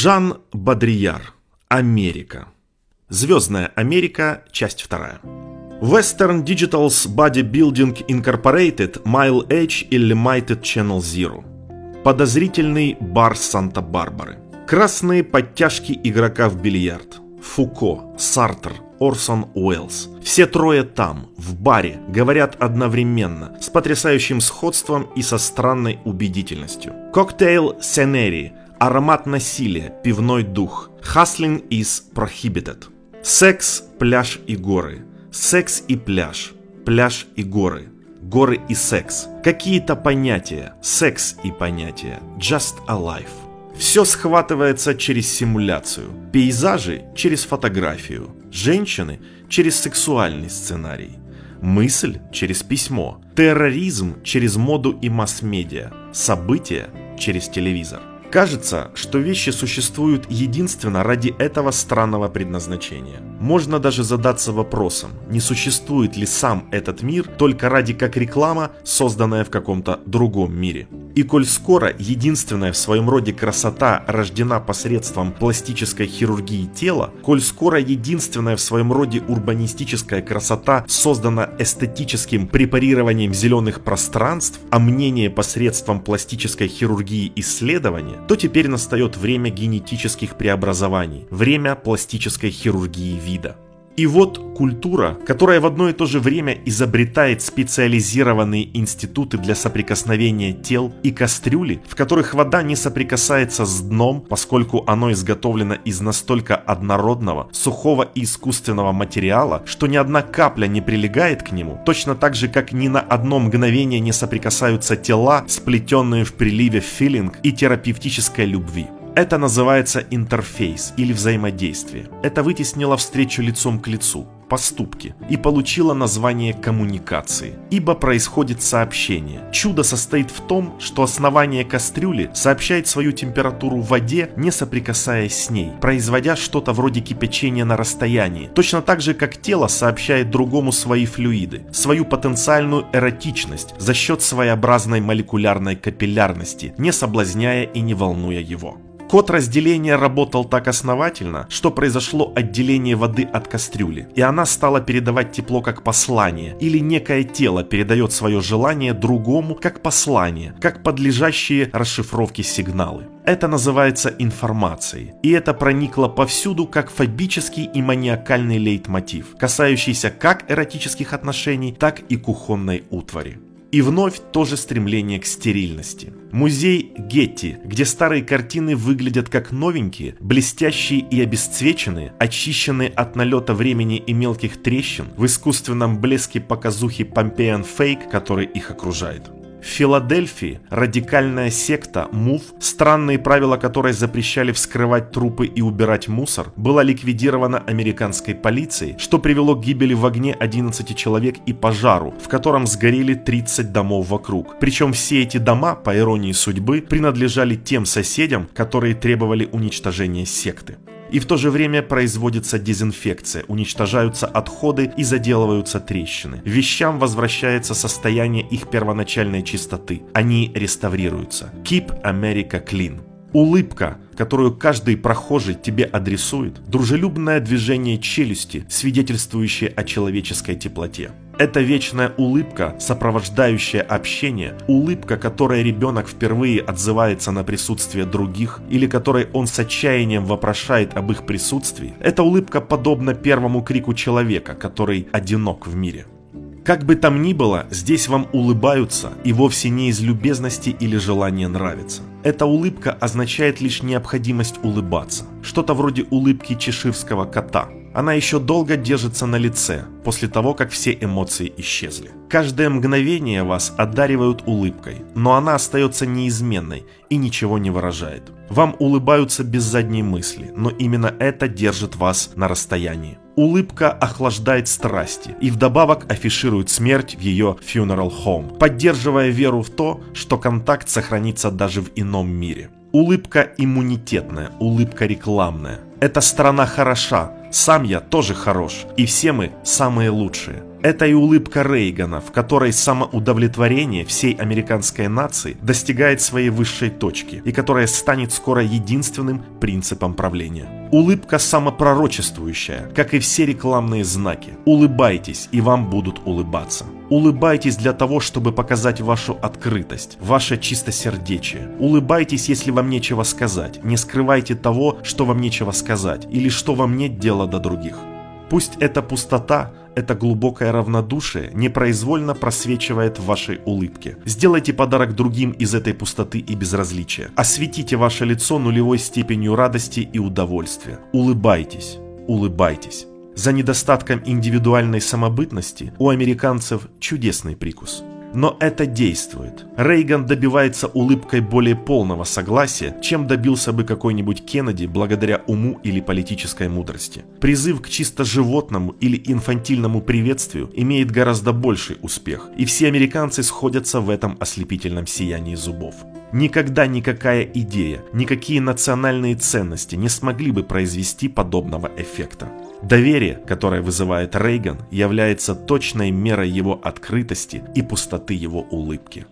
Жан Бодрияр. Америка. Звездная Америка. Часть вторая. Western Digital's Bodybuilding Incorporated Mile Edge или Mighted Channel Zero. Подозрительный бар Санта-Барбары. Красные подтяжки игрока в бильярд. Фуко, Сартер, Орсон Уэллс. Все трое там, в баре, говорят одновременно, с потрясающим сходством и со странной убедительностью. Коктейл Сенери, аромат насилия, пивной дух. Hustling is prohibited. Секс, пляж и горы. Секс и пляж. Пляж и горы. Горы и секс. Какие-то понятия. Секс и понятия. Just alive. Все схватывается через симуляцию. Пейзажи через фотографию. Женщины через сексуальный сценарий. Мысль через письмо. Терроризм через моду и масс-медиа. События через телевизор. Кажется, что вещи существуют единственно ради этого странного предназначения. Можно даже задаться вопросом, не существует ли сам этот мир только ради как реклама, созданная в каком-то другом мире. И коль скоро единственная в своем роде красота рождена посредством пластической хирургии тела, коль скоро единственная в своем роде урбанистическая красота создана эстетическим препарированием зеленых пространств, а мнение посредством пластической хирургии исследования, то теперь настает время генетических преобразований, время пластической хирургии вида. И вот культура, которая в одно и то же время изобретает специализированные институты для соприкосновения тел и кастрюли, в которых вода не соприкасается с дном, поскольку оно изготовлено из настолько однородного, сухого и искусственного материала, что ни одна капля не прилегает к нему, точно так же, как ни на одно мгновение не соприкасаются тела, сплетенные в приливе филинг и терапевтической любви. Это называется интерфейс или взаимодействие. Это вытеснило встречу лицом к лицу, поступки, и получило название коммуникации. Ибо происходит сообщение. Чудо состоит в том, что основание кастрюли сообщает свою температуру в воде, не соприкасаясь с ней, производя что-то вроде кипячения на расстоянии. Точно так же, как тело сообщает другому свои флюиды, свою потенциальную эротичность за счет своеобразной молекулярной капиллярности, не соблазняя и не волнуя его. Код разделения работал так основательно, что произошло отделение воды от кастрюли, и она стала передавать тепло как послание, или некое тело передает свое желание другому как послание, как подлежащие расшифровке сигналы. Это называется информацией, и это проникло повсюду как фобический и маниакальный лейтмотив, касающийся как эротических отношений, так и кухонной утвари. И вновь тоже стремление к стерильности. Музей Гетти, где старые картины выглядят как новенькие, блестящие и обесцвеченные, очищенные от налета времени и мелких трещин в искусственном блеске показухи Помпеян Фейк, который их окружает. В Филадельфии радикальная секта МУФ, странные правила которой запрещали вскрывать трупы и убирать мусор, была ликвидирована американской полицией, что привело к гибели в огне 11 человек и пожару, в котором сгорели 30 домов вокруг. Причем все эти дома, по иронии судьбы, принадлежали тем соседям, которые требовали уничтожения секты и в то же время производится дезинфекция, уничтожаются отходы и заделываются трещины. Вещам возвращается состояние их первоначальной чистоты. Они реставрируются. Keep America Clean. Улыбка, которую каждый прохожий тебе адресует, дружелюбное движение челюсти, свидетельствующее о человеческой теплоте. Это вечная улыбка, сопровождающая общение, улыбка, которой ребенок впервые отзывается на присутствие других или которой он с отчаянием вопрошает об их присутствии. Эта улыбка подобна первому крику человека, который одинок в мире. Как бы там ни было, здесь вам улыбаются и вовсе не из любезности или желания нравиться. Эта улыбка означает лишь необходимость улыбаться. Что-то вроде улыбки чеширского кота – она еще долго держится на лице, после того, как все эмоции исчезли. Каждое мгновение вас одаривают улыбкой, но она остается неизменной и ничего не выражает. Вам улыбаются без задней мысли, но именно это держит вас на расстоянии. Улыбка охлаждает страсти и вдобавок афиширует смерть в ее funeral home, поддерживая веру в то, что контакт сохранится даже в ином мире. Улыбка иммунитетная, улыбка рекламная. Эта страна хороша, сам я тоже хорош, и все мы самые лучшие. Это и улыбка Рейгана, в которой самоудовлетворение всей американской нации достигает своей высшей точки и которая станет скоро единственным принципом правления. Улыбка самопророчествующая, как и все рекламные знаки. Улыбайтесь, и вам будут улыбаться. Улыбайтесь для того, чтобы показать вашу открытость, ваше чистосердечие. Улыбайтесь, если вам нечего сказать. Не скрывайте того, что вам нечего сказать, или что вам нет дела до других. Пусть эта пустота, это глубокое равнодушие непроизвольно просвечивает в вашей улыбке. Сделайте подарок другим из этой пустоты и безразличия. Осветите ваше лицо нулевой степенью радости и удовольствия. Улыбайтесь, улыбайтесь. За недостатком индивидуальной самобытности у американцев чудесный прикус. Но это действует. Рейган добивается улыбкой более полного согласия, чем добился бы какой-нибудь Кеннеди благодаря уму или политической мудрости. Призыв к чисто животному или инфантильному приветствию имеет гораздо больший успех, и все американцы сходятся в этом ослепительном сиянии зубов. Никогда никакая идея, никакие национальные ценности не смогли бы произвести подобного эффекта. Доверие, которое вызывает Рейган, является точной мерой его открытости и пустоты его улыбки.